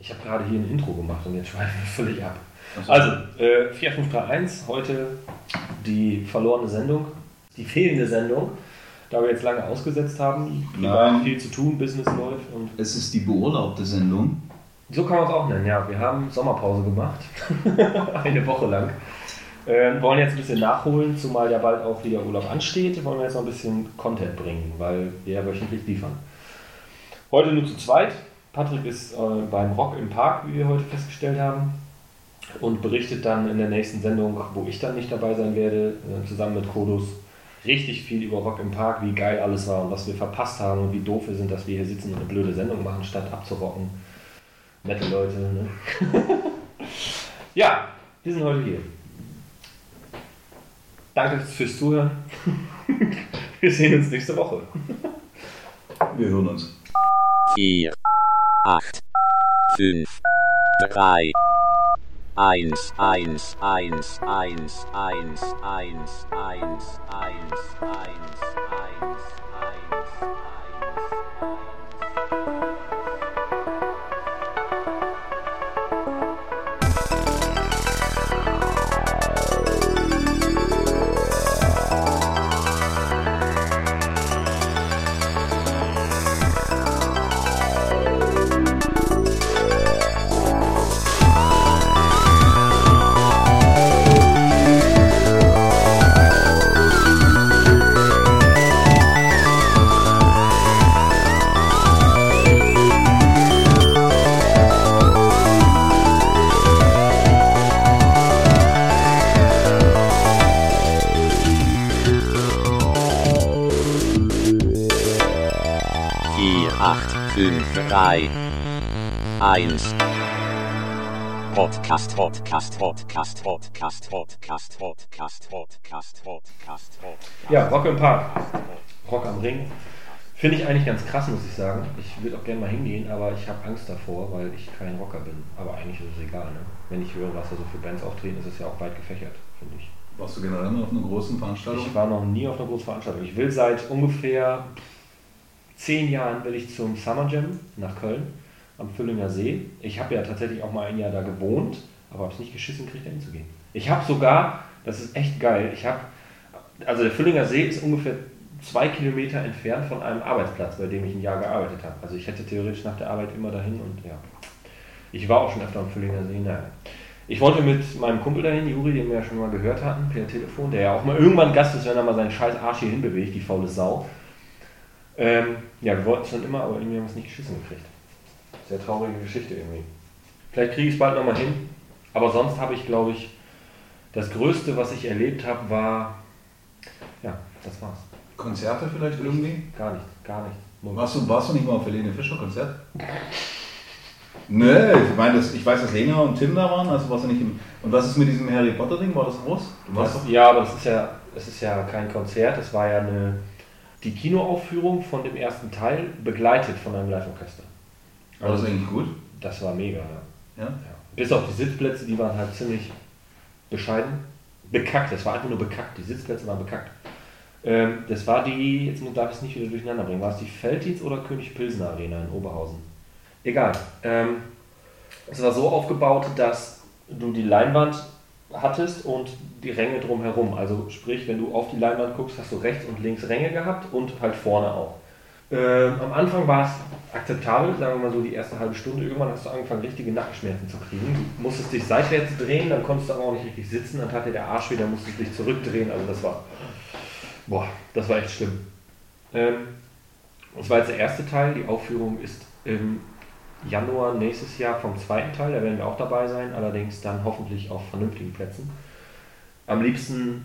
Ich habe gerade hier ein Intro gemacht und jetzt schweifen wir völlig ab. Also, äh, 4531, heute die verlorene Sendung, die fehlende Sendung, da wir jetzt lange ausgesetzt haben. Nein. viel zu tun, Business läuft und Es ist die beurlaubte Sendung. so kann man es auch nennen, ja. Wir haben Sommerpause gemacht, eine Woche lang. Äh, wollen jetzt ein bisschen nachholen, zumal ja bald auch wieder Urlaub ansteht. Wollen wir jetzt noch ein bisschen Content bringen, weil wir ja wöchentlich liefern. Heute nur zu zweit. Patrick ist äh, beim Rock im Park, wie wir heute festgestellt haben, und berichtet dann in der nächsten Sendung, wo ich dann nicht dabei sein werde, äh, zusammen mit Kodos richtig viel über Rock im Park, wie geil alles war und was wir verpasst haben und wie doof wir sind, dass wir hier sitzen und eine blöde Sendung machen, statt abzurocken. Nette Leute, ne? ja, wir sind heute hier. Danke fürs Zuhören. wir sehen uns nächste Woche. wir hören uns. Ihr. 8, 5, 3, 1, 1, 1, 1, 1, 1, 1, 1, 1, 1, 1. 3, 1. Podcast, Podcast, Podcast, Podcast, Podcast, Podcast, Podcast, Podcast, Ja, Rock im Park. Rock am Ring. Finde ich eigentlich ganz krass, muss ich sagen. Ich würde auch gerne mal hingehen, aber ich habe Angst davor, weil ich kein Rocker bin. Aber eigentlich ist es egal. Ne? Wenn ich höre, was da so für Bands auftreten, ist es ja auch weit gefächert, finde ich. Warst du generell mal auf einer großen Veranstaltung? Ich war noch nie auf einer großen Veranstaltung. Ich will seit ungefähr zehn Jahren will ich zum Summer Jam nach Köln am Füllinger See. Ich habe ja tatsächlich auch mal ein Jahr da gewohnt, aber habe es nicht geschissen gekriegt, da hinzugehen. Ich habe sogar, das ist echt geil, ich habe, also der Füllinger See ist ungefähr zwei Kilometer entfernt von einem Arbeitsplatz, bei dem ich ein Jahr gearbeitet habe. Also ich hätte theoretisch nach der Arbeit immer dahin und ja. Ich war auch schon öfter am Füllinger See, naja. Ich wollte mit meinem Kumpel dahin, Juri, den wir ja schon mal gehört hatten, per Telefon, der ja auch mal irgendwann Gast ist, wenn er mal seinen scheiß Arsch hier hinbewegt, die faule Sau. Ähm, ja, wir wollten es schon immer, aber irgendwie haben wir es nicht geschissen gekriegt. Sehr traurige Geschichte irgendwie. Vielleicht kriege ich es bald nochmal hin, aber sonst habe ich, glaube ich, das Größte, was ich erlebt habe, war, ja, das war's. Konzerte vielleicht irgendwie? Gar nichts, gar nichts. Null. Warst du, warst du nicht mal auf Helene Fischer Konzert? Nee, ich meine, das, ich weiß, dass Lena und Tim da waren, also warst du nicht im. Und was ist mit diesem Harry Potter Ding? War das groß? Du warst Das, doch. ja, aber das ist ja, es ist ja kein Konzert, es war ja eine, die Kinoaufführung von dem ersten Teil, begleitet von einem Live-Orchester. War das eigentlich gut? Das war mega, ja. Ja? ja. Bis auf die Sitzplätze, die waren halt ziemlich bescheiden. Bekackt, das war einfach nur bekackt, die Sitzplätze waren bekackt. Ähm, das war die, jetzt darf ich es nicht wieder durcheinander bringen, war es die Felddienst oder König Pilsner Arena in Oberhausen? Egal. Ähm, es war so aufgebaut, dass du die Leinwand hattest und die Ränge drumherum. Also sprich, wenn du auf die Leinwand guckst, hast du rechts und links Ränge gehabt und halt vorne auch. Ähm, am Anfang war es akzeptabel, sagen wir mal so die erste halbe Stunde. Irgendwann hast du angefangen, richtige Nackenschmerzen zu kriegen. Du musstest dich seitwärts drehen, dann konntest du aber auch nicht richtig sitzen, dann tat dir der Arsch wieder, musstest dich zurückdrehen. Also das war, boah, das war echt schlimm. Ähm, das war jetzt der erste Teil. Die Aufführung ist im Januar nächstes Jahr vom zweiten Teil. Da werden wir auch dabei sein, allerdings dann hoffentlich auf vernünftigen Plätzen. Am liebsten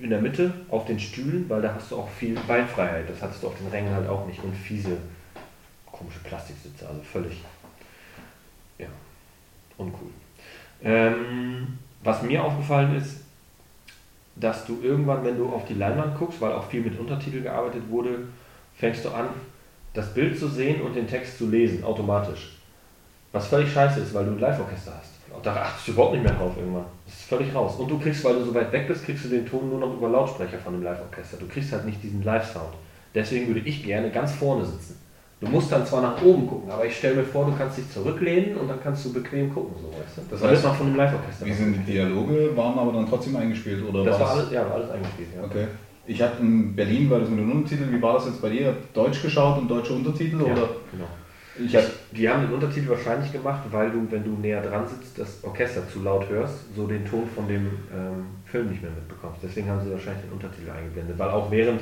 in der Mitte auf den Stühlen, weil da hast du auch viel Beinfreiheit. Das hattest du auf den Rängen halt auch nicht. Und fiese, komische Plastiksitze, also völlig, ja, uncool. Ähm, was mir aufgefallen ist, dass du irgendwann, wenn du auf die Leinwand guckst, weil auch viel mit Untertitel gearbeitet wurde, fängst du an, das Bild zu sehen und den Text zu lesen, automatisch. Was völlig scheiße ist, weil du ein Live-Orchester hast. Da achtest du überhaupt nicht mehr drauf irgendwann. Das ist völlig raus. Und du kriegst, weil du so weit weg bist, kriegst du den Ton nur noch über Lautsprecher von dem Live-Orchester. Du kriegst halt nicht diesen Live-Sound. Deswegen würde ich gerne ganz vorne sitzen. Du musst dann zwar nach oben gucken, aber ich stelle mir vor, du kannst dich zurücklehnen und dann kannst du bequem gucken, so weißt du. Das Und heißt, man von dem Live-Orchester. Wie sind die Dialoge, waren aber dann trotzdem eingespielt oder Das war war's- alles, ja, war alles eingespielt, ja. Okay. Ich habe in Berlin, weil das mit den Untertiteln, wie war das jetzt bei dir? Deutsch geschaut und deutsche Untertitel? Ja, Oder? genau. Ich hab, Die haben den Untertitel wahrscheinlich gemacht, weil du, wenn du näher dran sitzt, das Orchester zu laut hörst, so den Ton von dem ähm, Film nicht mehr mitbekommst. Deswegen haben sie wahrscheinlich den Untertitel eingeblendet. Weil auch während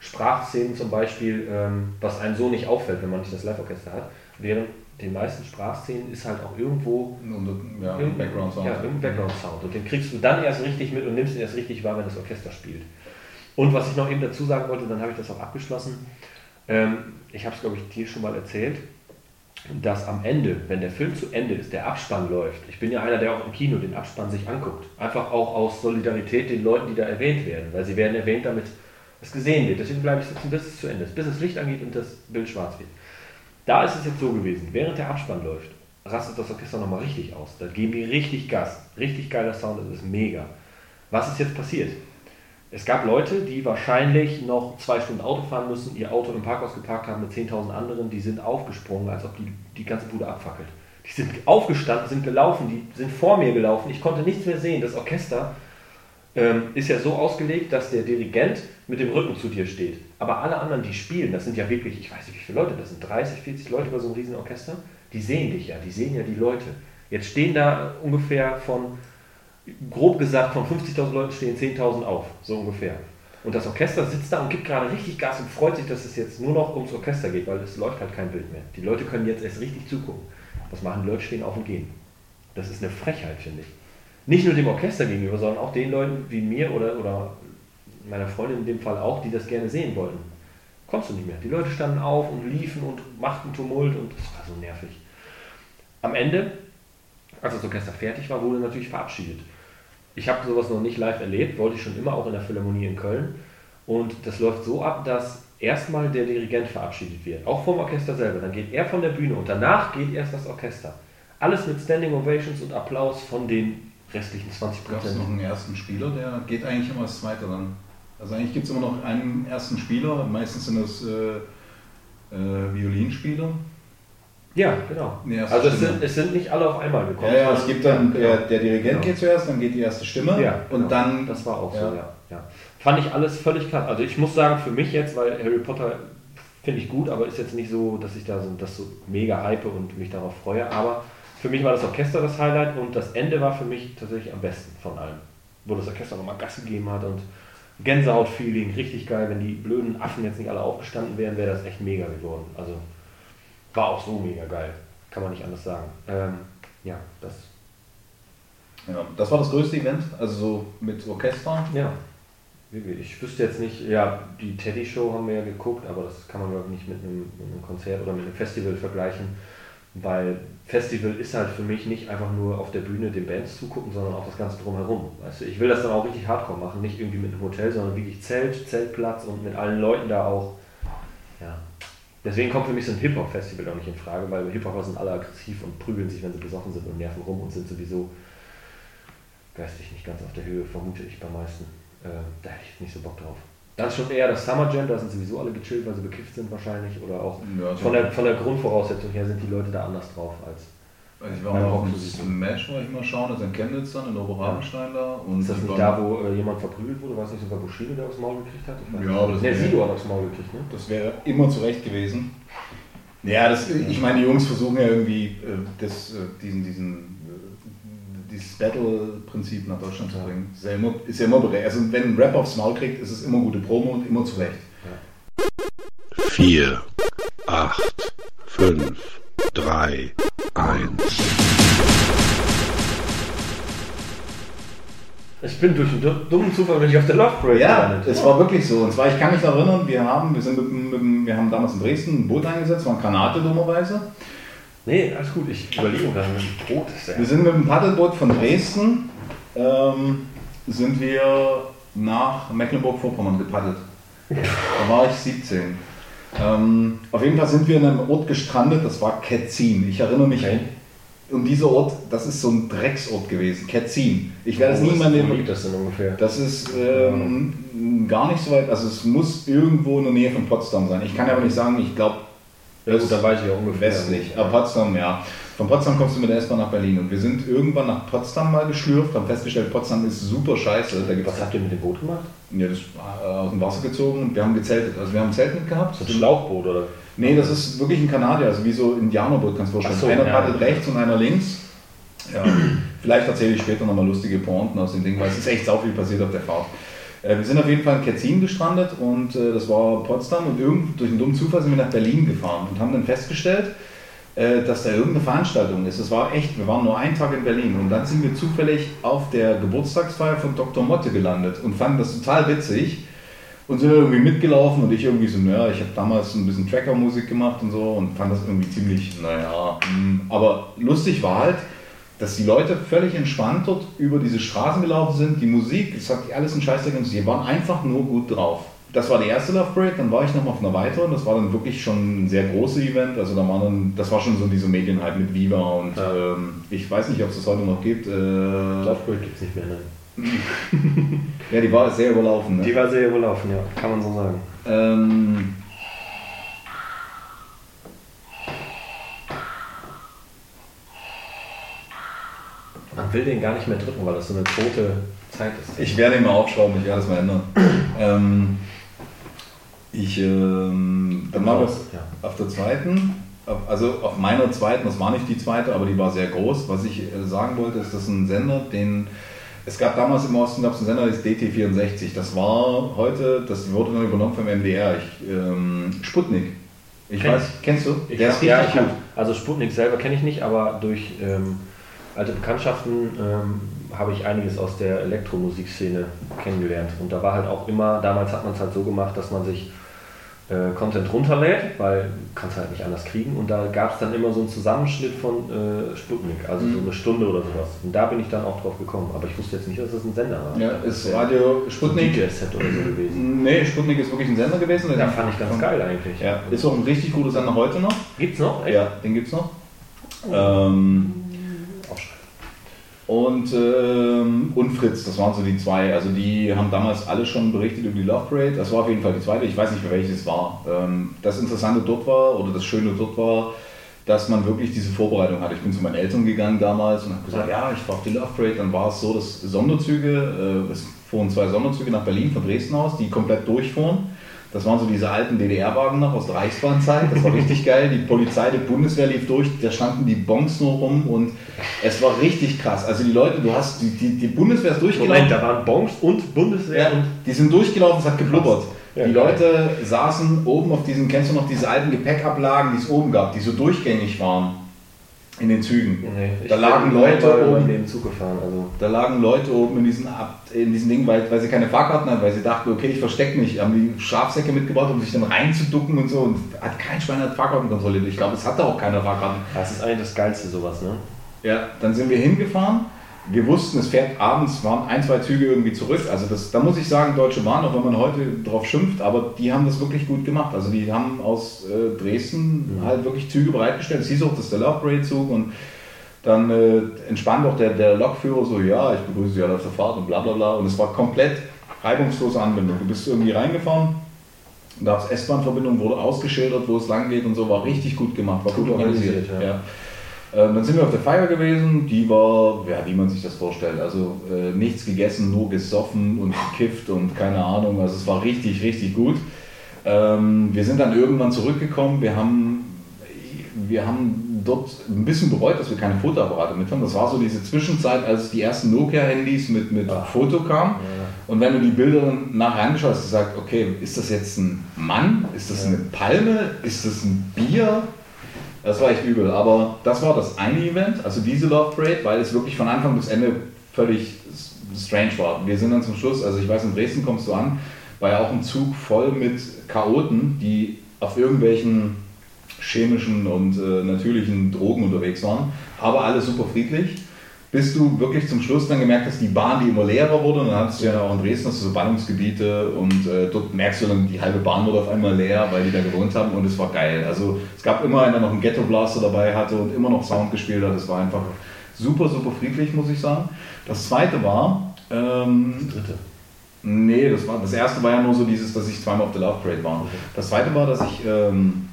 Sprachszenen zum Beispiel, ähm, was einem so nicht auffällt, wenn man nicht das Live-Orchester hat, während den meisten Sprachszenen ist halt auch irgendwo und, ja, irgendein- Background Sound. Ja, irgendein Background-Sound. Und den kriegst du dann erst richtig mit und nimmst ihn erst richtig wahr, wenn das Orchester spielt. Und was ich noch eben dazu sagen wollte, dann habe ich das auch abgeschlossen. Ähm, ich habe es, glaube ich, dir schon mal erzählt, dass am Ende, wenn der Film zu Ende ist, der Abspann läuft. Ich bin ja einer, der auch im Kino den Abspann sich anguckt. Einfach auch aus Solidarität den Leuten, die da erwähnt werden. Weil sie werden erwähnt, damit es gesehen wird. Deswegen bleibe ich sitzen, bis es zu Ende ist. Bis das Licht angeht und das Bild schwarz wird. Da ist es jetzt so gewesen, während der Abspann läuft, rastet das Orchester nochmal richtig aus. Da geben die richtig Gas. Richtig geiler Sound, das ist mega. Was ist jetzt passiert? Es gab Leute, die wahrscheinlich noch zwei Stunden Auto fahren müssen, ihr Auto im Parkhaus geparkt haben mit 10.000 anderen, die sind aufgesprungen, als ob die die ganze Bude abfackelt. Die sind aufgestanden, sind gelaufen, die sind vor mir gelaufen, ich konnte nichts mehr sehen. Das Orchester ähm, ist ja so ausgelegt, dass der Dirigent mit dem Rücken zu dir steht. Aber alle anderen, die spielen, das sind ja wirklich, ich weiß nicht wie viele Leute, das sind 30, 40 Leute bei so einem riesen Orchester, die sehen dich ja, die sehen ja die Leute. Jetzt stehen da ungefähr von, grob gesagt, von 50.000 Leuten stehen 10.000 auf, so ungefähr. Und das Orchester sitzt da und gibt gerade richtig Gas und freut sich, dass es jetzt nur noch ums Orchester geht, weil es läuft halt kein Bild mehr. Die Leute können jetzt erst richtig zugucken. Was machen die Leute? Stehen auf und gehen. Das ist eine Frechheit, finde ich. Nicht nur dem Orchester gegenüber, sondern auch den Leuten wie mir oder, oder meiner Freundin in dem Fall auch, die das gerne sehen wollten. Kommst du nicht mehr. Die Leute standen auf und liefen und machten Tumult und es war so nervig. Am Ende, als das Orchester fertig war, wurde natürlich verabschiedet. Ich habe sowas noch nicht live erlebt, wollte ich schon immer auch in der Philharmonie in Köln. Und das läuft so ab, dass erstmal der Dirigent verabschiedet wird, auch vom Orchester selber. Dann geht er von der Bühne und danach geht erst das Orchester. Alles mit Standing Ovations und Applaus von den restlichen 20 Gab es Prozent. noch einen ersten Spieler, der geht eigentlich immer als Zweiter dann. Also eigentlich gibt es immer noch einen ersten Spieler, meistens sind es äh, äh, Violinspieler. Ja, genau. Erste Also es sind, es sind nicht alle auf einmal gekommen. Ja, ja, es gibt dann, Ja, der, genau. der Dirigent Genau. geht zuerst, dann geht die erste Stimme Ja, und genau. dann. Das war auch ja. so, ja. ja. Fand ich alles völlig klar. Also ich muss sagen, für mich jetzt, weil Harry Potter finde ich gut, aber ist jetzt nicht so, dass ich da so, das so mega hype und mich darauf freue. Aber für mich war das Orchester das Highlight und das Ende war für mich tatsächlich am besten von allen. Wo das Orchester nochmal Gas gegeben hat und Gänsehaut-Feeling, richtig geil. Wenn die blöden Affen jetzt nicht alle aufgestanden wären, wäre das echt mega geworden. Also war auch so mega geil. Kann man nicht anders sagen. Ähm, ja, das. Ja, das war das größte Event, also so mit Orchester. Ja. Ich wüsste jetzt nicht, ja, die Teddy-Show haben wir ja geguckt, aber das kann man glaube ich nicht mit einem, mit einem Konzert oder mit einem Festival vergleichen, weil Festival ist halt für mich nicht einfach nur auf der Bühne den Bands zugucken, sondern auch das Ganze drumherum. Weißt du, ich will das dann auch richtig hardcore machen, nicht irgendwie mit einem Hotel, sondern wirklich Zelt, Zeltplatz und mit allen Leuten da auch. Ja. Deswegen kommt für mich so ein Hip-Hop-Festival auch nicht in Frage, weil Hip-Hopper sind alle aggressiv und prügeln sich, wenn sie besoffen sind und nerven rum und sind sowieso geistig nicht ganz auf der Höhe, vermute ich bei meisten. Äh, da hätte ich jetzt nicht so Bock drauf. Dann schon eher das Summer Jam, da sind sowieso alle gechillt, weil sie bekifft sind wahrscheinlich. Oder auch Ja, von der, von der Grundvoraussetzung her sind die Leute da anders drauf als. Also ich war dem Musik. Smash, war ich mal schauen, das ist in Chemnitz dann, in Oberrabenstein da. Und Ist das nicht da, wo äh, jemand verprügelt wurde? War es nicht sogar Bushido, der aufs Maul gekriegt hat? Ja, aber das wär- Sido hat aufs Maul gekriegt, ne? Das wäre immer zu Recht gewesen. Ja, das, ich meine, die Jungs versuchen ja irgendwie äh, das, äh, diesen, diesen, äh, dieses Battle-Prinzip nach Deutschland zu bringen. Ist ja immer, ist ja immer berechtigt. Also wenn ein Rap aufs Maul kriegt, ist es immer gute Promo und immer zu Recht. 4, 8, 5, 3, 1. Ich bin durch einen du- dummen Zufall bin ich auf der Love Parade Ja, gelandet. es war wirklich so. Und zwar, ich kann mich noch erinnern, wir haben, wir sind mit, dem- mit, dem- wir haben damals in Dresden ein Boot eingesetzt, war ein Granate dummerweise. Nee, alles gut, ich überlege gerade, ein Brot ist der. Wir sind mit dem Paddelboot von Dresden, ähm, sind wir nach Mecklenburg-Vorpommern gepaddelt. Da war ich 17. Ähm, auf jeden Fall sind wir in einem Ort gestrandet, das war Ketzin. Ich erinnere mich. Okay. Und dieser Ort, das ist so ein Drecksort gewesen, Ketzin. Ich werde es nie in meinem Wo liegt das denn ungefähr? Das ist ähm, gar nicht so weit, also es muss irgendwo in der Nähe von Potsdam sein. Ich kann aber nicht sagen, ich glaube Ja, gut, dann weiß ich ja ungefähr. Westlich, aber Potsdam, ja. Von Potsdam kommst du mit der S-Bahn nach Berlin und wir sind irgendwann nach Potsdam mal geschlürft, haben festgestellt, Potsdam ist super scheiße. Was habt ihr mit dem Boot gemacht? ja, das äh, aus dem Wasser gezogen und wir haben gezeltet. Also wir haben ein Zelt mitgehabt. Das ist ein Schlauchboot, oder? Nee, das ist wirklich ein Kanadier, also wie so Indianerboot, kannst du dir vorstellen. So, einer ja. paddelt rechts und einer links. Ja, vielleicht erzähle ich später nochmal lustige Pointen aus dem Ding, weil es ist echt sau viel passiert auf der Fahrt. Äh, wir sind auf jeden Fall in Ketzin gestrandet und äh, das war Potsdam und irgend, durch einen dummen Zufall sind wir nach Berlin gefahren und haben dann festgestellt, dass da irgendeine Veranstaltung ist. Das war echt, wir waren nur einen Tag in Berlin und dann sind wir zufällig auf der Geburtstagsfeier von Dr. Motte gelandet und fanden das total witzig und sind irgendwie mitgelaufen und ich irgendwie so, naja, ich habe damals ein bisschen Tracker-Musik gemacht und so und fand das irgendwie ziemlich, naja, hm. aber lustig war halt, dass die Leute völlig entspannt dort über diese Straßen gelaufen sind, die Musik, das hat alles ein Scheißdreck und sie waren einfach nur gut drauf. Das war die erste Love Parade, dann war ich noch mal auf einer weiteren, das war dann wirklich schon ein sehr großes Event, also da waren dann, das war schon so diese Medienhype mit Viva und Ja. ähm, ich weiß nicht, ob es das heute noch gibt. Äh, Schlauchboot gibt es nicht mehr, ne? ja, die war sehr überlaufen. Ne? Die war sehr überlaufen, ja, kann man so sagen. Ähm, Man will den gar nicht mehr drücken, weil das so eine tote Zeit ist. Ich werde ihn mal aufschrauben, ich werde das mal ändern. ähm, ich, ähm, dann war das Ja. auf der zweiten, also auf meiner zweiten, das war nicht die zweite, aber die war sehr groß. Was ich äh, sagen wollte, ist, das ist ein Sender, den es gab damals im Osten gab es einen Sender, der ist DT64. Das war heute, das wurde dann übernommen vom MDR. Ich, ähm, Sputnik. Ich Kenn weiß, kennst du? Ich der ist ja, ich gut. hab, also Sputnik selber kenne ich nicht, aber durch ähm, alte Bekanntschaften ähm, habe ich einiges aus der Elektromusikszene kennengelernt. Und da war halt auch immer, damals hat man es halt so gemacht, dass man sich äh, Content runterlädt, weil du kannst halt nicht anders kriegen. Und da gab es dann immer so einen Zusammenschnitt von äh, Sputnik, also so Mhm. eine Stunde oder sowas. Und da bin ich dann auch drauf gekommen. Aber ich wusste jetzt nicht, dass das ein Sender war. Ja, ist Radio Sputnik. DJ-Set oder so gewesen. Nee, Sputnik ist wirklich ein Sender gewesen. Ja, fand ich ganz geil eigentlich. Ja, ist auch ein richtig guter Sender heute noch. Gibt's noch? Echt? Ja, den gibt's noch. Ähm, Aufschreiben. Und, ähm, und Fritz, das waren so die zwei. Also die haben damals alle schon berichtet über die Love Parade. Das war auf jeden Fall die zweite. Ich weiß nicht mehr welches es war. Ähm, das Interessante dort war, oder das Schöne dort war, dass man wirklich diese Vorbereitung hatte. Ich bin zu meinen Eltern gegangen damals und habe gesagt, ja, ich auf die Love Parade. Dann war es so, dass Sonderzüge, äh, es fuhren zwei Sonderzüge nach Berlin von Dresden aus, die komplett durchfuhren. Das waren so diese alten DDR-Wagen noch aus der Reichsbahnzeit. Das war richtig geil. Die Polizei, die Bundeswehr lief durch, da standen die Bons nur rum und es war richtig krass. Also die Leute, du hast, die, die, die Bundeswehr ist durchgelaufen. Moment, da waren Bonks und Bundeswehr Ja, und die sind durchgelaufen, es hat geblubbert. Ja, die. Leute saßen oben auf diesen, kennst du noch diese alten Gepäckablagen, die es oben gab, die so durchgängig waren in den Zügen. Nee, da lagen Leute oben. den Zug gefahren. Also Da lagen Leute oben in diesen, in diesen Dingen, weil, weil sie keine Fahrkarten hatten, weil sie dachten, okay, ich verstecke mich. Haben die Schafsäcke mitgebracht, um sich dann reinzuducken und so. Und hat kein Schwein hat Fahrkarten kontrolliert. Ich glaube, es hatte auch keine Fahrkarten. das ist eigentlich das Geilste sowas, ne? Ja, dann sind wir hingefahren. Wir wussten, es fährt abends, waren ein, zwei Züge irgendwie zurück. Also das, da muss ich sagen, Deutsche Bahn, auch wenn man heute drauf schimpft, aber die haben das wirklich gut gemacht. Also die haben aus äh, Dresden halt wirklich Züge bereitgestellt. Es hieß auch, das ist der Love Parade Zug und dann äh, entspannt auch der, der Lokführer so, ja, ich begrüße Sie alle auf der Fahrt und bla bla bla. Und es war komplett reibungslose Anbindung. Du bist irgendwie reingefahren, gab es S-Bahn-Verbindung, wurde ausgeschildert, wo es lang geht und so, war richtig gut gemacht, war gut, Gut organisiert. organisiert, ja. ja. Ähm, dann sind wir auf der Feier gewesen, die war, ja, wie man sich das vorstellt, also äh, nichts gegessen, nur gesoffen und gekifft und keine Ahnung, also es war richtig, richtig gut. Ähm, wir sind dann irgendwann zurückgekommen, wir haben, wir haben dort ein bisschen bereut, dass wir keine Fotoapparate mit haben. Das war so diese Zwischenzeit, als die ersten Nokia-Handys mit, mit Foto kamen. Und wenn du die Bilder dann nachher angeschaut hast, du gesagt, okay, ist das jetzt ein Mann? Ist das eine Palme? Ist das ein Bier? Das war echt übel. Aber das war das eine Event, also diese Love Parade, weil es wirklich von Anfang bis Ende völlig strange war. Wir sind dann zum Schluss, also ich weiß, in Dresden kommst du an, war ja auch ein Zug voll mit Chaoten, die auf irgendwelchen chemischen und äh, natürlichen Drogen unterwegs waren, aber alle super friedlich. Bis du wirklich zum Schluss dann gemerkt hast, die Bahn, die immer leerer wurde, und dann hattest du ja auch in Dresden hast du so Ballungsgebiete und äh, dort merkst du dann, die halbe Bahn wurde auf einmal leer, weil die da gewohnt haben und es war geil. Also es gab immer einen, der noch einen Ghetto Blaster dabei hatte und immer noch Sound gespielt hat. Es war einfach super, super friedlich, muss ich sagen. Das zweite war, ähm, Dritte. Nee, das, war, das erste war ja nur so dieses, dass ich zweimal auf der Love Parade war. Das zweite war, dass ich ähm,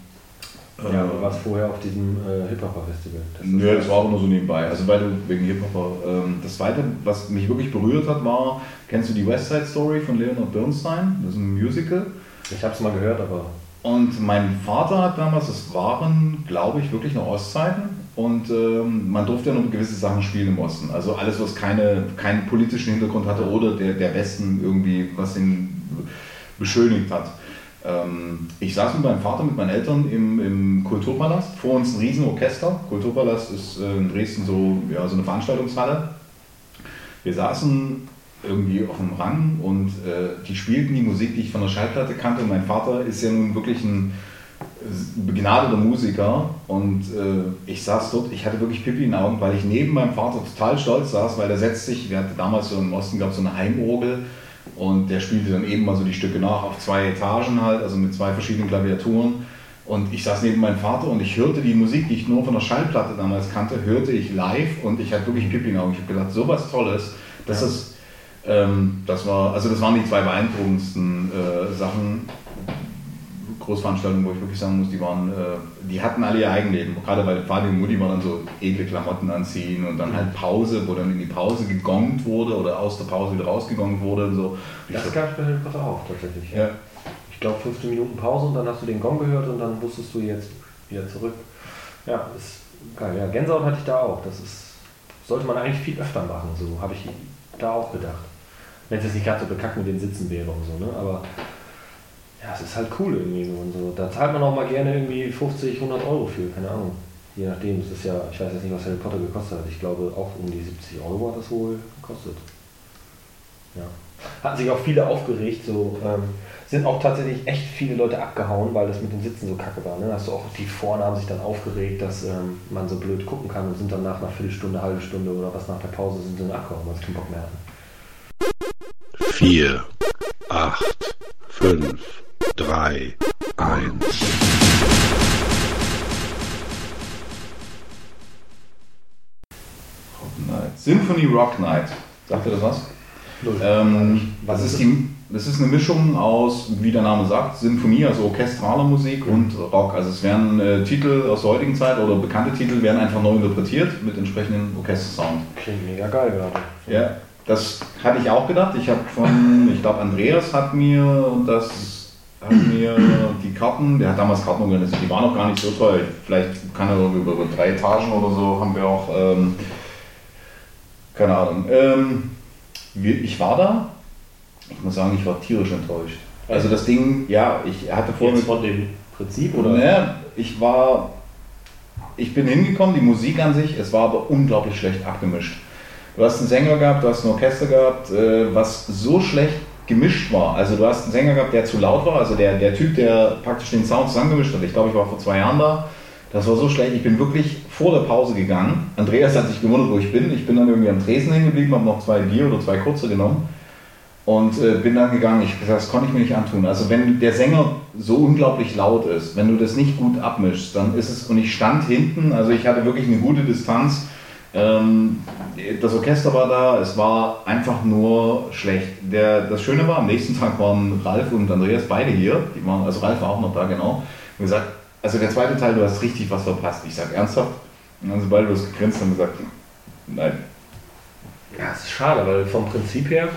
Ja, Äh, du warst vorher auf diesem äh, ist- Nö, das war auch nur so nebenbei. Also weil du wegen Hip-Hop. Ähm, das zweite, was mich wirklich berührt hat, war, kennst du die West Side Story von Leonard Bernstein? Das ist ein Musical. Ich hab's mal gehört, aber Und mein Vater hat damals, das waren, glaube ich, wirklich noch Ostzeiten. Und ähm, man durfte ja nur gewisse Sachen spielen im Osten. Also alles, was keine, keinen politischen Hintergrund hatte oder der, der Westen irgendwie was ihn beschönigt hat. Ähm, ich saß mit meinem Vater, mit meinen Eltern im, im Kulturpalast. Vor uns ein Riesenorchester. Kulturpalast ist äh, in Dresden so, ja, so eine Veranstaltungshalle. Wir saßen irgendwie auf dem Rang und äh, die spielten die Musik, die ich von der Schallplatte kannte. Und mein Vater ist ja nun wirklich ein äh, begnadeter Musiker und äh, ich saß dort, ich hatte wirklich Pipi in den Augen, weil ich neben meinem Vater total stolz saß, weil der setzt sich, wir hatten damals so im Osten gab so eine Heimorgel und der spielte dann eben mal so die Stücke nach auf zwei Etagen halt, also mit zwei verschiedenen Klaviaturen. Und ich saß neben meinem Vater und ich hörte die Musik, die ich nur von der Schallplatte damals kannte, hörte ich live und ich hatte wirklich Pipi in den Augen. Ich habe gedacht, sowas Tolles, das Ja. ist ähm, das war, also das waren die zwei beeindruckendsten äh, Sachen, Großveranstaltungen, wo ich wirklich sagen muss, die waren, äh, die hatten alle ihr Eigenleben. Gerade weil Vati und Mutti waren dann so edle Klamotten anziehen und dann halt Pause, wo dann in die Pause gegongt wurde oder aus der Pause wieder rausgegongt wurde und so. Das so, gab es bei Potter auch tatsächlich. ja, Ich glaube 15 Minuten Pause und dann hast du den Gong gehört und dann wusstest du jetzt wieder zurück. Ja, ist geil. Ja, Gänsehaut hatte ich da auch. Das ist, sollte man eigentlich viel öfter machen, so habe ich da auch gedacht. Wenn es jetzt nicht gerade so bekackt mit den Sitzen wäre und so, ne? Aber ja, es ist halt cool irgendwie so und so. Da zahlt man auch mal gerne irgendwie 50, 100 Euro für, keine Ahnung. Je nachdem, es ist ja, ich weiß jetzt nicht, was Harry Potter gekostet hat. Ich glaube auch um die 70 Euro hat das wohl gekostet. Ja. Hatten sich auch viele aufgeregt, so ähm, sind auch tatsächlich echt viele Leute abgehauen, weil das mit den Sitzen so kacke war. Ne? Hast du auch die vorne haben sich dann aufgeregt, dass ähm, man so blöd gucken kann und sind dann nach einer Viertelstunde, halbe Stunde oder was nach der Pause sind sie dann abgehauen, weil sie keinen Bock mehr hatten. 4, 8, 5, 3, 1. Rock Night. Symphony Rock Night. Sagt ihr das was? Ähm, Was das, ist die, das ist eine Mischung aus, wie der Name sagt, Sinfonie, also orchestraler Musik und Rock. Also es werden äh, Titel aus der heutigen Zeit oder bekannte Titel werden einfach neu interpretiert mit entsprechendem Orchestersound. Klingt mega geil gerade. Ja, das hatte ich auch gedacht. Ich habe von, ich glaube Andreas hat mir das, hat mir die Karten, der hat damals Karten organisiert, die waren auch gar nicht so teuer. Vielleicht kann er über, über drei Etagen oder so haben wir auch, ähm, keine Ahnung. Ähm, wir, ich war da, ich muss sagen, ich war tierisch enttäuscht. Also das Ding, ja, ich hatte vorher Jetzt von dem Prinzip oder? Ne, ich war, ich bin hingekommen, die Musik an sich, es war aber unglaublich schlecht abgemischt. Du hast einen Sänger gehabt, du hast ein Orchester gehabt, äh, was so schlecht gemischt war. Also du hast einen Sänger gehabt, der zu laut war, also der, der Typ, der praktisch den Sound zusammengemischt hat. Ich glaube, ich war vor zwei Jahren da. Das war so schlecht. Ich bin wirklich vor der Pause gegangen. Andreas hat sich gewundert, wo ich bin. Ich bin dann irgendwie am Tresen hängen geblieben, habe noch zwei Bier oder zwei kurze genommen und äh, bin dann gegangen. Ich das konnte ich mir nicht antun. Also wenn der Sänger so unglaublich laut ist, wenn du das nicht gut abmischst, dann ist es und ich stand hinten. Also ich hatte wirklich eine gute Distanz. Ähm, das Orchester war da, es war einfach nur schlecht. Der, das Schöne war, am nächsten Tag waren Ralf und Andreas beide hier. Die waren, also Ralf war auch noch da, genau. Und gesagt, also der zweite Teil, du hast richtig was verpasst. Ich sage ernsthaft. Und dann haben sie beide bloß gegrinst und gesagt, nein. Ja, es ist schade, weil vom Prinzip her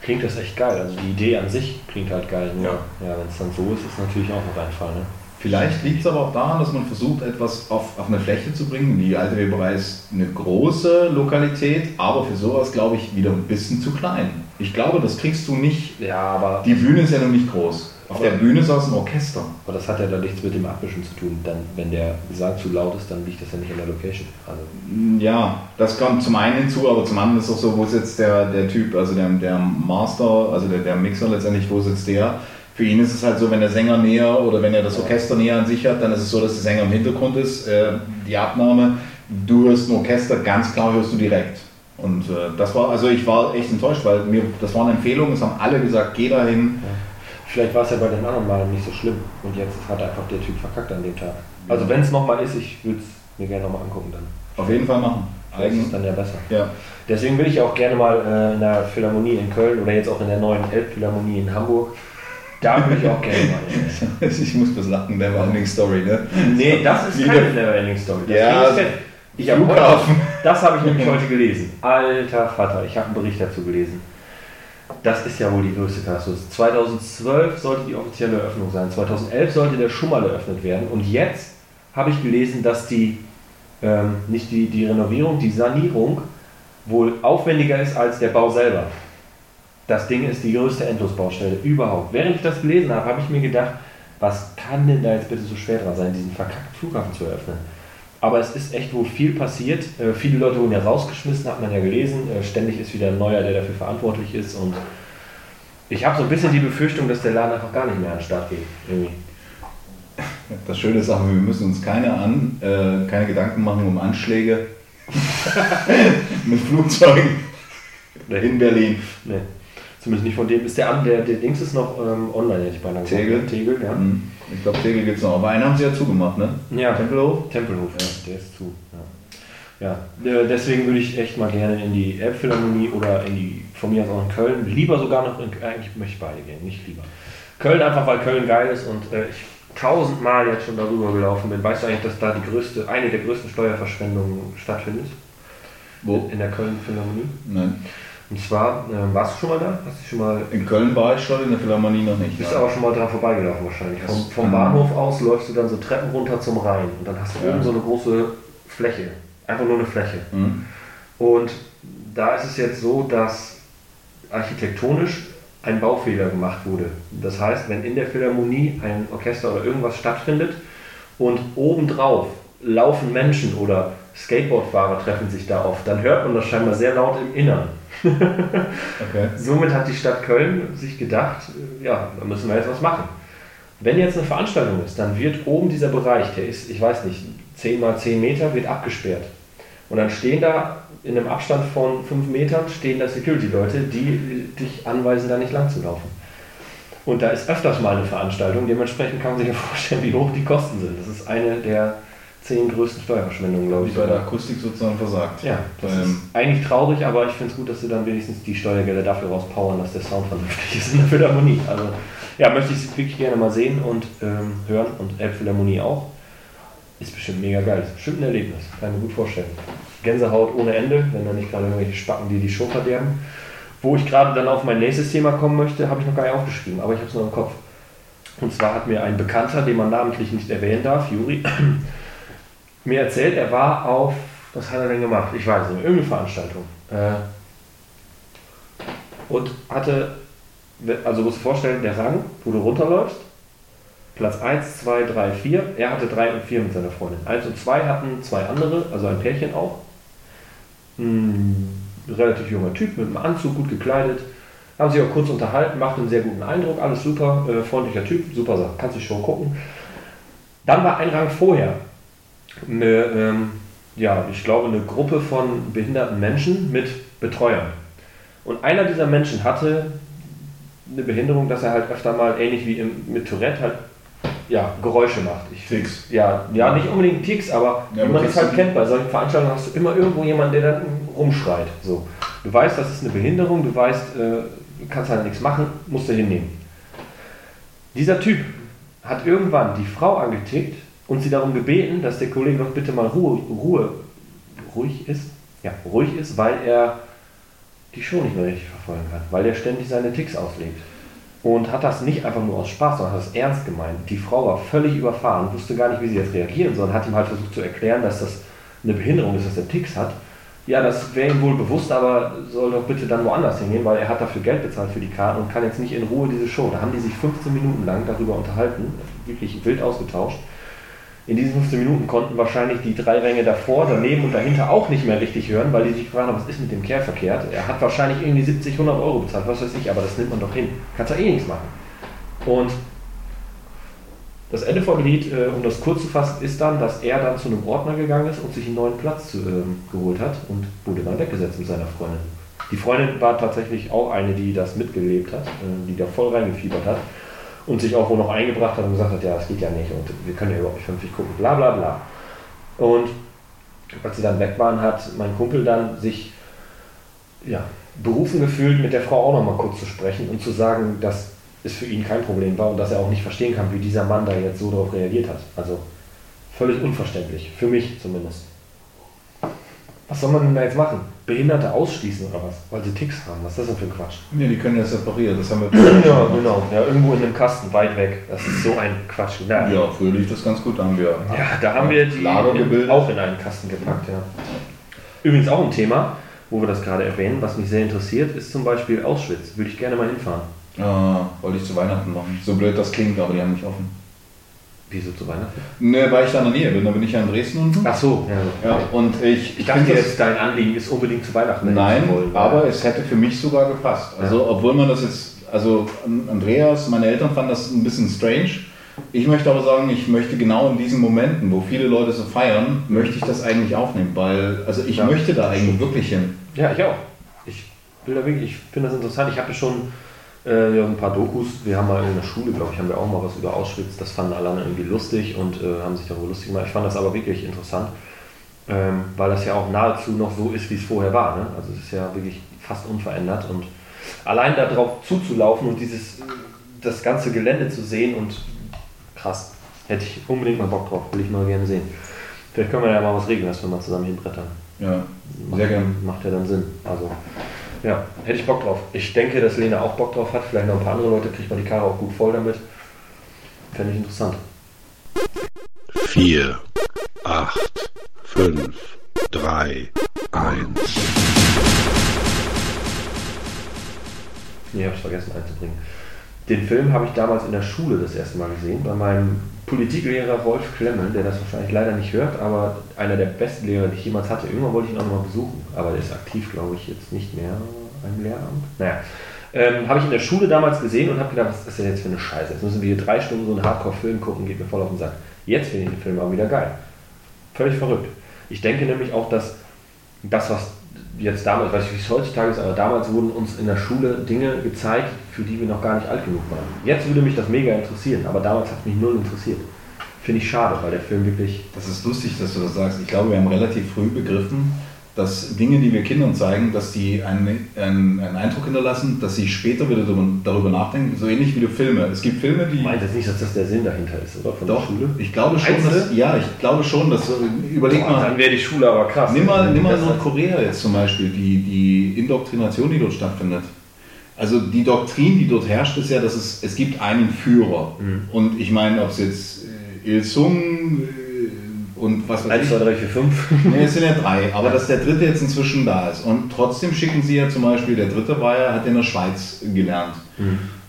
klingt das echt geil. Also die Idee an sich klingt halt geil. Nur, Ja. ja, wenn es dann so ist, ist natürlich auch noch ein Fall. Ne? Vielleicht liegt es aber auch daran, dass man versucht, etwas auf, auf eine Fläche zu bringen. Die alte Weberei ist eine große Lokalität, aber für sowas glaube ich wieder ein bisschen zu klein. Ich glaube, das kriegst du nicht. Ja, aber, Die Bühne ist ja noch nicht groß. Auf der Bühne saß ein Orchester. aber das hat ja dann nichts mit dem Abwischen zu tun. Dann, wenn der Gesang zu laut ist, dann liegt das ja nicht an der Location. Also, Ja, das kommt zum einen hinzu, aber zum anderen ist auch so, wo sitzt der, der Typ, also der, der Master, also der, der Mixer letztendlich, wo sitzt der? Für ihn ist es halt so, wenn der Sänger näher oder wenn er das Orchester näher an sich hat, dann ist es so, dass der Sänger im Hintergrund ist, äh, die Abnahme. Du hörst ein Orchester, ganz klar hörst du direkt. Und äh, das war, also ich war echt enttäuscht, weil mir, das waren Empfehlungen, es haben alle gesagt, geh dahin. vielleicht war es ja bei den anderen Malen nicht so schlimm. Und jetzt hat einfach der Typ verkackt an dem Tag. Also wenn es nochmal ist, ich würde es mir gerne nochmal angucken dann. Auf jeden Fall machen. Vielleicht ist es dann ja besser. ja. Deswegen will ich auch gerne mal äh, in der Philharmonie in Köln oder jetzt auch in der neuen Elbphilharmonie in Hamburg Da würde ich auch gerne mal. ich muss was lachen, Neverending Story, ne? Nee, das ist keine Neverending Story. Das Ja, ich habe heute, das habe ich nämlich heute gelesen. Alter Vater, ich habe einen Bericht dazu gelesen. Das ist ja wohl die größte Katastrophe. 2012 sollte die offizielle Eröffnung sein. 2011 sollte der schon mal eröffnet werden. Und jetzt habe ich gelesen, dass die, ähm, nicht die, die Renovierung, die Sanierung wohl aufwendiger ist als der Bau selber. Das Ding ist die größte Endlosbaustelle überhaupt. Während ich das gelesen habe, habe ich mir gedacht, was kann denn da jetzt bitte so schwer dran sein, diesen verkackten Flughafen zu eröffnen? Aber es ist echt wohl viel passiert. Äh, viele Leute wurden ja rausgeschmissen, hat man ja gelesen. Äh, ständig ist wieder ein neuer, der dafür verantwortlich ist. Und ich habe so ein bisschen die Befürchtung, dass der Laden einfach gar nicht mehr an den Start geht. Irgendwie. Das Schöne ist auch, wir müssen uns keine, an, äh, keine Gedanken machen um Anschläge mit Flugzeugen in Berlin. Nee. Zumindest nicht von dem. Ist der an, der, der Dings ist noch ähm, online, hätte ich beinahe gesagt. Tegel? Tegel, ja. Hm. Ich glaube, Tegel gibt es noch. Aber einen haben sie ja zugemacht, ne? Ja. Tempelhof? Tempelhof, ja, der ist zu. Ja. Ja, äh, deswegen würde ich echt mal gerne in die Elbphilharmonie oder in die, von mir aus auch in Köln, lieber sogar noch in, eigentlich möchte ich beide gehen, nicht lieber. Köln einfach, weil Köln geil ist und äh, ich tausendmal jetzt schon darüber gelaufen bin. Weißt du eigentlich, dass da die größte, eine der größten Steuerverschwendungen stattfindet? Wo? In der Köln Philharmonie. Nein. Und zwar, äh, warst du schon mal da? Hast du schon mal In Köln war ich schon, in der Philharmonie noch nicht. bist nein. aber schon mal dran vorbeigelaufen wahrscheinlich. Vom, Das vom Bahnhof aus läufst du dann so Treppen runter zum Rhein und dann hast du Ja. oben so eine große Fläche. Einfach nur eine Fläche. Hm. Und da ist es jetzt so, dass architektonisch ein Baufehler gemacht wurde. Das heißt, wenn in der Philharmonie ein Orchester oder irgendwas stattfindet und obendrauf laufen Menschen oder Skateboardfahrer treffen sich da auf, dann hört man das scheinbar sehr laut im Innern. Okay. Somit hat die Stadt Köln sich gedacht, ja, da müssen wir jetzt was machen. Wenn jetzt eine Veranstaltung ist, dann wird oben dieser Bereich, der ist, ich weiß nicht, 10 mal 10 Meter, wird abgesperrt. Und dann stehen da in einem Abstand von 5 Metern, stehen da Security-Leute, die dich anweisen, da nicht lang zu laufen. Und da ist öfters mal eine Veranstaltung, dementsprechend kann man sich ja vorstellen, wie hoch die Kosten sind. Das ist eine der zehn größten Steuerverschwendungen, glaube ich. bei der Akustik sozusagen versagt. Ja, das ist eigentlich traurig, aber ich finde es gut, dass sie dann wenigstens die Steuergelder dafür rauspowern, dass der Sound vernünftig ist in der Philharmonie. Also ja, möchte ich wirklich gerne mal sehen und ähm, hören und Elbphilharmonie auch. Ist bestimmt mega geil, ist bestimmt ein Erlebnis, kann ich mir gut vorstellen. Gänsehaut ohne Ende, wenn da nicht gerade irgendwelche Spacken, die die Show verderben. Wo ich gerade dann auf mein nächstes Thema kommen möchte, habe ich noch gar nicht aufgeschrieben, aber ich habe es nur im Kopf. Und zwar hat mir ein Bekannter, den man namentlich nicht erwähnen darf, Juri, mir erzählt, er war auf, was hat er denn gemacht? Ich weiß nicht, irgendeine Veranstaltung. Äh, und hatte, also musst du vorstellen, der Rang, wo du runterläufst, Platz 1, 2, 3, 4, er hatte 3 und 4 mit seiner Freundin. 1 und 2 hatten zwei andere, also ein Pärchen auch. Ein relativ junger Typ mit einem Anzug, gut gekleidet. Haben sich auch kurz unterhalten, macht einen sehr guten Eindruck, alles super, äh, freundlicher Typ, super Sache, kannst du schon gucken. Dann war ein Rang vorher eine, ähm, ja, ich glaube, eine Gruppe von behinderten Menschen mit Betreuern. Und einer dieser Menschen hatte eine Behinderung, dass er halt öfter mal, ähnlich wie im, mit Tourette, halt ja, Geräusche macht. Ich, Ticks. Ja, ja, nicht unbedingt Ticks, aber Ja, wie man es halt kennt, bei solchen Veranstaltungen hast du immer irgendwo jemanden, der dann rumschreit. So. Du weißt, das ist eine Behinderung, du weißt, äh, du kannst halt nichts machen, musst du hinnehmen. Dieser Typ hat irgendwann die Frau angetickt und sie darum gebeten, dass der Kollege doch bitte mal Ruhe, Ruhe, ruhig ist. Ja, ruhig ist, weil er die Show nicht mehr richtig verfolgen kann, weil er ständig seine Ticks auslegt. Und hat das nicht einfach nur aus Spaß, sondern hat das ernst gemeint. Die Frau war völlig überfahren, wusste gar nicht, wie sie jetzt reagieren soll, hat ihm halt versucht zu erklären, dass das eine Behinderung ist, dass er Ticks hat. Ja, das wäre ihm wohl bewusst, aber soll doch bitte dann woanders hingehen, weil er hat dafür Geld bezahlt für die Karten und kann jetzt nicht in Ruhe diese Show. Da haben die sich 15 Minuten lang darüber unterhalten, wirklich wild ausgetauscht. In diesen 15 Minuten konnten wahrscheinlich die drei Ränge davor, daneben und dahinter auch nicht mehr richtig hören, weil die sich gefragt haben, was ist mit dem Kerl verkehrt. Er hat wahrscheinlich irgendwie 70, 100 Euro bezahlt, was weiß ich, aber das nimmt man doch hin. Kannst ja eh nichts machen. Und das Ende vom Lied, äh, um das kurz zu fassen, ist dann, dass er dann zu einem Ordner gegangen ist und sich einen neuen Platz ähm, geholt hat und wurde dann weggesetzt mit seiner Freundin. Die Freundin war tatsächlich auch eine, die das mitgelebt hat, äh, die da voll reingefiebert hat und sich auch wohl noch eingebracht hat und gesagt hat, ja, das geht ja nicht und wir können ja überhaupt nicht vernünftig gucken, bla bla bla. Und als sie dann weg waren, hat mein Kumpel dann sich ja, berufen gefühlt, mit der Frau auch noch mal kurz zu sprechen und zu sagen, dass es für ihn kein Problem war und dass er auch nicht verstehen kann, wie dieser Mann da jetzt so darauf reagiert hat. Also völlig unverständlich, für mich zumindest. Was soll man denn da jetzt machen? Behinderte ausschließen oder was? Weil sie Ticks haben. Was ist das denn für ein Quatsch? Ja, die können ja separieren, das haben wir. Ja, genau. Ja, irgendwo in einem Kasten, weit weg. Das ist so ein Quatsch. Na, Ja, früher lief das ganz gut, da haben wir. Ja, da haben wir die Lager in, auch in einen Kasten gepackt, ja. Übrigens auch ein Thema, wo wir das gerade erwähnen, was mich sehr interessiert, ist zum Beispiel Auschwitz. Würde ich gerne mal hinfahren. Ah, wollte ich zu Weihnachten machen. So blöd das klingt, aber die haben nicht offen. Wieso zu Weihnachten? Ne, weil ich da in der Nähe bin, da bin ich ja in Dresden unten. Ach so, ja. Ja, und ich, Ich dachte jetzt, dein Anliegen ist unbedingt zu Weihnachten. Nein, wollen. aber es hätte für mich sogar gepasst. Also, obwohl man das jetzt, also Andreas, meine Eltern fanden das ein bisschen strange. Ich möchte aber sagen, ich möchte genau in diesen Momenten, wo viele Leute so feiern, möchte ich das eigentlich aufnehmen, weil, also ich Ja, möchte da eigentlich wirklich hin. Ja, ich auch. Ich will da wirklich, ich finde das interessant. Ich habe schon äh, ja, ein paar Dokus. Wir haben mal in der Schule, glaube ich, haben wir auch mal was über Auschwitz. Das fanden alle irgendwie lustig und äh, haben sich darüber lustig gemacht. Ich fand das aber wirklich interessant, ähm, weil das ja auch nahezu noch so ist, wie es vorher war. Ne? Also es ist ja wirklich fast unverändert und allein darauf zuzulaufen und dieses das ganze Gelände zu sehen und krass, hätte ich unbedingt mal Bock drauf, will ich mal gerne sehen. Vielleicht können wir ja mal was regeln, dass wir mal zusammen hinbrettern. Ja, sehr gerne. macht ja dann Sinn. Also, ja, hätte ich Bock drauf. Ich denke, dass Lena auch Bock drauf hat. Vielleicht noch ein paar andere Leute, kriegt man die Karre auch gut voll damit. Fände ich interessant. 4, 8, 5, 3, 1. Nee, habe ich vergessen einzubringen. Den Film habe ich damals in der Schule das erste Mal gesehen, bei meinem Politiklehrer Rolf Klemmel, der das wahrscheinlich leider nicht hört, aber einer der besten Lehrer, die ich jemals hatte. Irgendwann wollte ich ihn auch nochmal besuchen, aber der ist aktiv, glaube ich, jetzt nicht mehr im Lehramt. Naja, ähm, habe ich in der Schule damals gesehen und habe gedacht, was ist denn jetzt für eine Scheiße? Jetzt müssen wir hier drei Stunden so einen Hardcore-Film gucken, geht mir voll auf den Sack. Jetzt finde ich den Film aber wieder geil. Völlig verrückt. Ich denke nämlich auch, dass das, was jetzt damals, weiß ich wie es heutzutage ist, aber damals wurden uns in der Schule Dinge gezeigt, für die wir noch gar nicht alt genug waren. Jetzt würde mich das mega interessieren, aber damals hat mich null interessiert. Finde ich schade, weil der Film wirklich. Das ist lustig, dass du das sagst. Ich glaube, wir haben relativ früh begriffen, dass Dinge, die wir Kindern zeigen, dass die einen, einen, einen Eindruck hinterlassen, dass sie später wieder darüber, nachdenken. So ähnlich wie du Filme. Es gibt Filme, die. Meine jetzt nicht, dass das der Sinn dahinter ist, oder? Von Doch, der Schule? ich glaube schon, Meinst dass, ja, ich glaube schon, dass, überleg Boah, mal, Dann wäre die Schule aber krass. nimm mal, nimm mal Das- Nordkorea jetzt zum Beispiel, die, die Indoktrination, die dort stattfindet. Also die Doktrin, die dort herrscht, ist ja, dass es, es gibt einen Führer. Mhm. Und ich meine, ob es jetzt Il Sung und was weiß 1, ich, 2, 3, 4, 5. Nee, es sind ja drei, aber dass der dritte jetzt inzwischen da ist. Und trotzdem schicken sie ja zum Beispiel, der dritte war ja, hat ja in der Schweiz gelernt,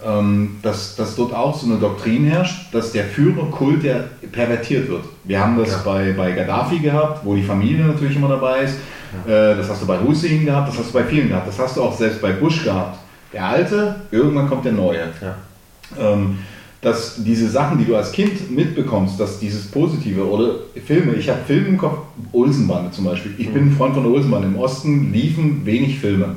ähm, dass, dass dort auch so eine Doktrin herrscht, dass der Führerkult ja pervertiert wird. Wir haben das Ja. bei, bei Gaddafi gehabt, wo die Familie natürlich immer dabei ist. Äh, das hast du bei Hussein gehabt, das hast du bei vielen gehabt. Das hast du auch selbst bei Bush gehabt. Der alte, irgendwann kommt der neue Ja. ähm, dass diese Sachen, die du als Kind mitbekommst, dass dieses Positive oder Filme, ich habe Filme im Kopf, Olsenbande zum Beispiel. Ich bin ein Freund von Olsenbande. Im Osten liefen wenig Filme.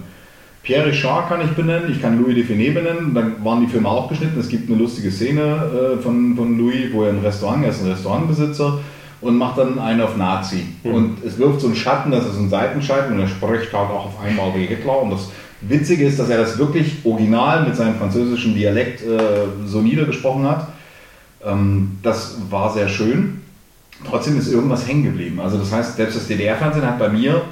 Pierre Richard kann ich benennen, ich kann Louis Define benennen, dann waren die Filme auch geschnitten. Es gibt eine lustige Szene äh, von, von Louis, wo er ein Restaurant, er ist ein Restaurantbesitzer und macht dann einen auf Nazi. Und es wirft so einen Schatten, das ist ein Seitenschatten und er spricht halt auch auf einmal wie Hitler. Und das Witzige ist, dass er das wirklich original mit seinem französischen Dialekt äh, so niedergesprochen hat. Ähm, das war sehr schön. Trotzdem ist irgendwas hängen geblieben. Also das heißt, selbst das DDR-Fernsehen hat bei mir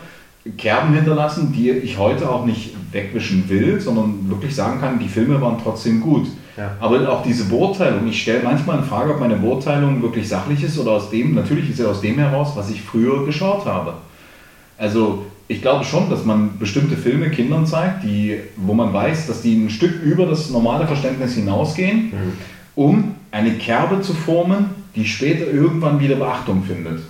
Kerben hinterlassen, die ich heute auch nicht wegwischen will, sondern wirklich sagen kann, die Filme waren trotzdem gut. Ja. Aber auch diese Beurteilung, ich stelle manchmal in Frage, ob meine Beurteilung wirklich sachlich ist oder aus dem, natürlich ist sie aus dem heraus, was ich früher geschaut habe. Also ich glaube schon, dass man bestimmte Filme Kindern zeigt, die, wo man weiß, dass die ein Stück über das normale Verständnis hinausgehen, um eine Kerbe zu formen, die später irgendwann wieder Beachtung findet.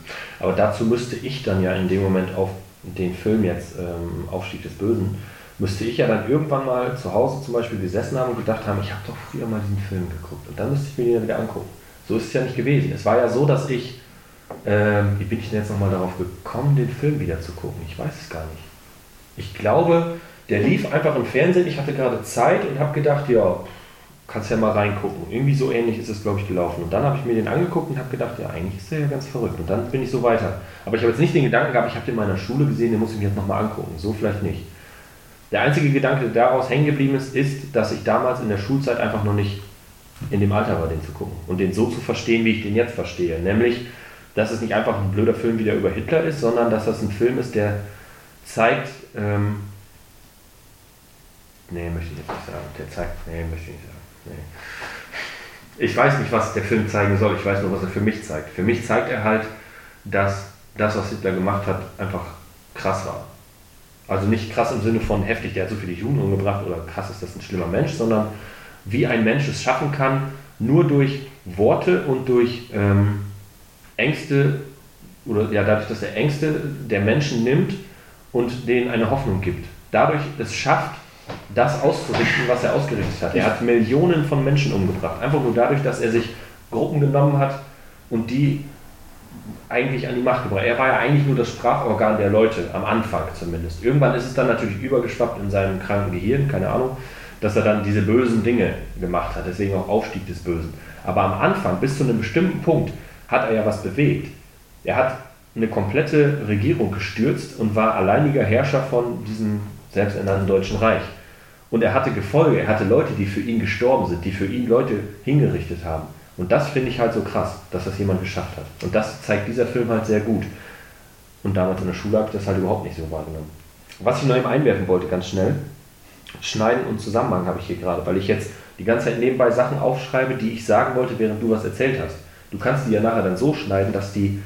Aber dazu müsste ich dann ja in dem Moment auf den Film jetzt, ähm, Aufstieg des Bösen, müsste ich ja dann irgendwann mal zu Hause zum Beispiel gesessen haben und gedacht haben, ich habe doch früher mal diesen Film geguckt. Und dann müsste ich mir den ja wieder angucken. So ist es ja nicht gewesen. Es war ja so, dass ich, ähm, wie bin ich denn jetzt nochmal darauf gekommen, den Film wieder zu gucken? Ich weiß es gar nicht. Ich glaube, der lief einfach im Fernsehen. Ich hatte gerade Zeit und habe gedacht, ja, kannst ja mal reingucken. Irgendwie so ähnlich ist es, glaube ich, gelaufen. Und dann habe ich mir den angeguckt und habe gedacht, ja, eigentlich ist der ja ganz verrückt. Und dann bin ich so weiter. Aber ich habe jetzt nicht den Gedanken gehabt, ich habe den in meiner Schule gesehen, den muss ich mir jetzt nochmal angucken. So vielleicht nicht. Der einzige Gedanke, der daraus hängen geblieben ist, ist, dass ich damals in der Schulzeit einfach noch nicht in dem Alter war, den zu gucken und den so zu verstehen, wie ich den jetzt verstehe. Nämlich, dass es nicht einfach ein blöder Film wieder über Hitler ist, sondern dass das ein Film ist, der zeigt, ähm, nee, möchte ich jetzt nicht sagen, der zeigt, nee, möchte ich nicht sagen, nee. Ich weiß nicht, was der Film zeigen soll, ich weiß nur, was er für mich zeigt. Für mich zeigt er halt, dass das, was Hitler gemacht hat, einfach krass war. Also nicht krass im Sinne von heftig, der hat so viele Juden umgebracht oder krass ist das ein schlimmer Mensch, sondern wie ein Mensch es schaffen kann, nur durch Worte und durch ähm, Ängste oder ja dadurch, dass er Ängste der Menschen nimmt und denen eine Hoffnung gibt. Dadurch es schafft, das auszurichten, was er ausgerichtet hat. Er hat Millionen von Menschen umgebracht. Einfach nur dadurch, dass er sich Gruppen genommen hat und die eigentlich an die Macht gebracht. Er war ja eigentlich nur das Sprachorgan der Leute, am Anfang zumindest. Irgendwann ist es dann natürlich übergeschwappt in seinem kranken Gehirn, keine Ahnung, dass er dann diese bösen Dinge gemacht hat, deswegen auch Aufstieg des Bösen. Aber am Anfang, bis zu einem bestimmten Punkt, hat er ja was bewegt. Er hat eine komplette Regierung gestürzt und war alleiniger Herrscher von diesem selbsternannten Deutschen Reich. Und er hatte Gefolge, er hatte Leute, die für ihn gestorben sind, die für ihn Leute hingerichtet haben. Und das finde ich halt so krass, dass das jemand geschafft hat. Und das zeigt dieser Film halt sehr gut. Und damals in der Schule habe ich das halt überhaupt nicht so wahrgenommen. Was ich noch eben einwerfen wollte, ganz schnell, Schneiden und Zusammenhang habe ich hier gerade, weil ich jetzt die ganze Zeit nebenbei Sachen aufschreibe, die ich sagen wollte, während du was erzählt hast. Du kannst die ja nachher dann so schneiden, dass die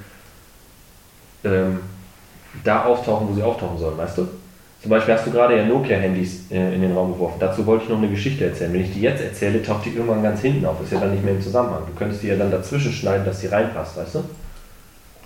ähm, da auftauchen, wo sie auftauchen sollen, weißt du? Zum Beispiel hast du gerade ja Nokia-Handys äh, in den Raum geworfen. Dazu wollte ich noch eine Geschichte erzählen. Wenn ich die jetzt erzähle, taucht die irgendwann ganz hinten auf. Ist ja dann nicht mehr im Zusammenhang. Du könntest die ja dann dazwischen schneiden, dass die reinpasst, weißt du?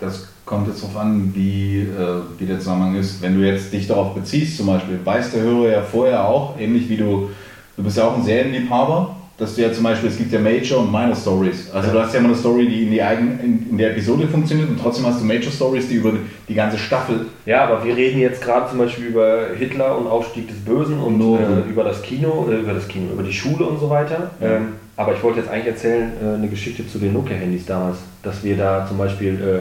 Das kommt jetzt darauf an, wie, äh, wie der Zusammenhang ist. Wenn du jetzt dich darauf beziehst, zum Beispiel, weiß der Hörer ja vorher auch, ähnlich wie du, du bist ja auch ein Serienliebhaber, dass du ja zum Beispiel, es gibt ja Major und Minor Stories. Also Ja. du hast ja immer eine Story, die in, die eigen, in, in der Episode funktioniert und trotzdem hast du Major Stories, die über die ganze Staffel Ja, aber wir reden jetzt gerade zum Beispiel über Hitler und Aufstieg des Bösen und Nur- äh, über das Kino, äh, über das Kino, über die Schule und so weiter. Ja. Ähm, aber ich wollte jetzt eigentlich erzählen, äh, eine Geschichte zu den Nokia-Handys damals, dass wir da zum Beispiel äh,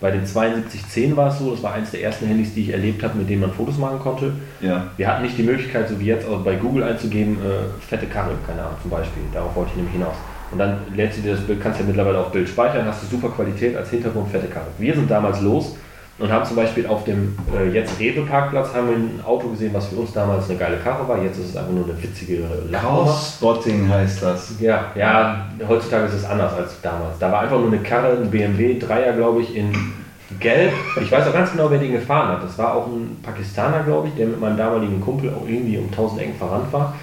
bei den 7210 war es so, das war eines der ersten Handys, die ich erlebt habe, mit denen man Fotos machen konnte. Ja. Wir hatten nicht die Möglichkeit, so wie jetzt auch bei Google einzugeben, äh, fette Karre, keine Ahnung, zum Beispiel. Darauf wollte ich nämlich hinaus. Und dann lädst du dir das Bild, kannst ja mittlerweile auf Bild speichern, hast du super Qualität als Hintergrund, fette Karre. Wir sind damals los und haben zum Beispiel auf dem äh, jetzt Rewe-Parkplatz haben wir ein Auto gesehen, was für uns damals eine geile Karre war. Jetzt ist es einfach nur eine witzige Lachnummer. Cross-Spotting heißt das. Ja, ja, heutzutage ist es anders als damals. Da war einfach nur eine Karre, ein BMW, Dreier, glaube ich, in Gelb. Ich weiß auch ganz genau, wer den gefahren hat. Das war auch ein Pakistaner, glaube ich, der mit meinem damaligen Kumpel auch irgendwie um 1000 Ecken verrannt war.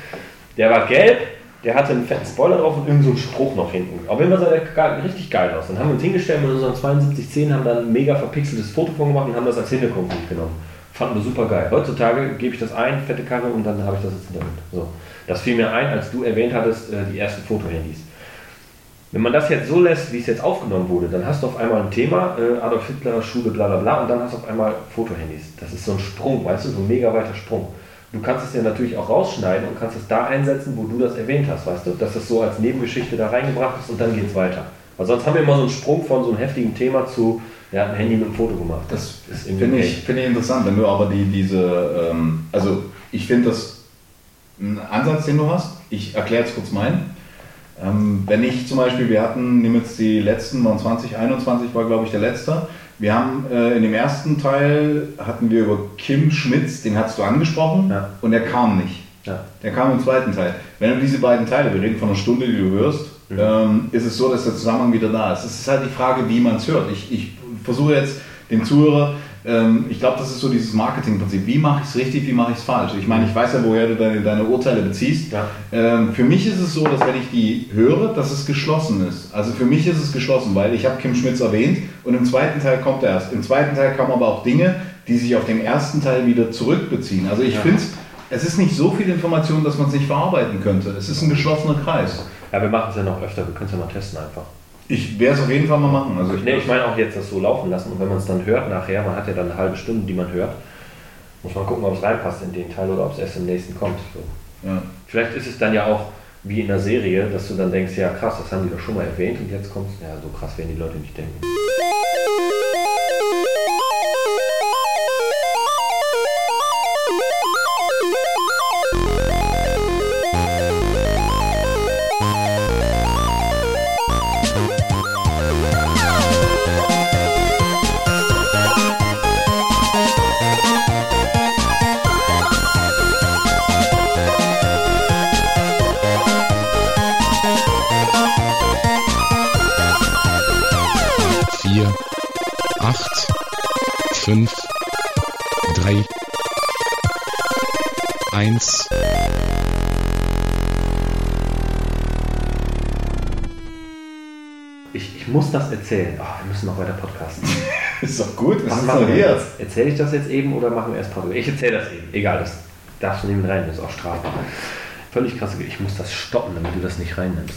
Der war gelb, der hatte einen fetten Spoiler drauf und irgendeinen so einen Spruch noch hinten. Auf jeden Fall sah der richtig geil aus. Dann haben wir uns hingestellt mit unseren 7210, haben dann ein mega verpixeltes Foto von gemacht und haben das als Hintergrund genommen. Fanden wir super geil. Heutzutage gebe ich das ein, fette Karre, und dann habe ich das jetzt in der. So. Das fiel mir ein, als du erwähnt hattest, äh, die ersten Fotohandys. Wenn man das jetzt so lässt, wie es jetzt aufgenommen wurde, dann hast du auf einmal ein Thema, äh, Adolf Hitler, Schule, bla bla bla, und dann hast du auf einmal Fotohandys. Das ist so ein Sprung, weißt du, so ein mega weiter Sprung. Du kannst es ja natürlich auch rausschneiden und kannst es da einsetzen, wo du das erwähnt hast, weißt du, dass das so als Nebengeschichte da reingebracht ist und dann geht es weiter. Weil sonst haben wir immer so einen Sprung von so einem heftigen Thema zu, hat ein Handy mit einem Foto gemacht. Das ist irgendwie finde ich, finde ich interessant, wenn du aber die, diese, ähm, also ich finde das ein Ansatz, den du hast. Ich erkläre jetzt kurz meinen. Ähm, wenn ich zum Beispiel, wir hatten, nehmen jetzt die letzten, waren 2021 war glaube ich der letzte. Wir haben äh, in dem ersten Teil hatten wir über Kim Schmitz, den hast du angesprochen Ja. und der kam nicht. Ja. Der kam im zweiten Teil. Wenn du diese beiden Teile, wir reden von einer Stunde, die du hörst, Mhm. ähm, ist es so, dass der Zusammenhang wieder da ist. Es ist halt die Frage, wie man es hört. Ich, ich versuche jetzt den Zuhörer, ich glaube, das ist so dieses Marketingprinzip. Wie mache ich es richtig, wie mache ich es falsch? Ich meine, ich weiß ja, woher du deine, deine Urteile beziehst. Ja. Ähm, für mich ist es so, dass wenn ich die höre, dass es geschlossen ist. Also für mich ist es geschlossen, weil ich habe Kim Schmitz erwähnt und im zweiten Teil kommt er erst. Im zweiten Teil kamen aber auch Dinge, die sich auf den ersten Teil wieder zurückbeziehen. Also ich Ja. finde, es ist nicht so viel Information, dass man es nicht verarbeiten könnte. Es ist ein geschlossener Kreis. Ja, wir machen es ja noch öfter, wir können es ja mal testen einfach. Ich werde es auf jeden Fall mal machen. Also ich, Nee, ich meine auch jetzt das so laufen lassen und wenn man es dann hört nachher, man hat ja dann eine halbe Stunde, die man hört, muss man gucken, ob es reinpasst in den Teil oder ob es erst im nächsten kommt. So. ja. Vielleicht ist es dann ja auch wie in der Serie, dass du dann denkst, ja krass, das haben die doch schon mal erwähnt und jetzt kommt Ja, so krass werden die Leute nicht denken. Das erzählen. Ach, wir müssen noch weiter podcasten. Ist doch gut, was machen wir jetzt? Erzähle ich das jetzt eben oder machen wir erst Pause? Ich erzähle das eben. Egal, das darfst du nicht mit rein, das ist auch strafbar. Völlig krass. Ich muss das stoppen, damit du das nicht reinnimmst.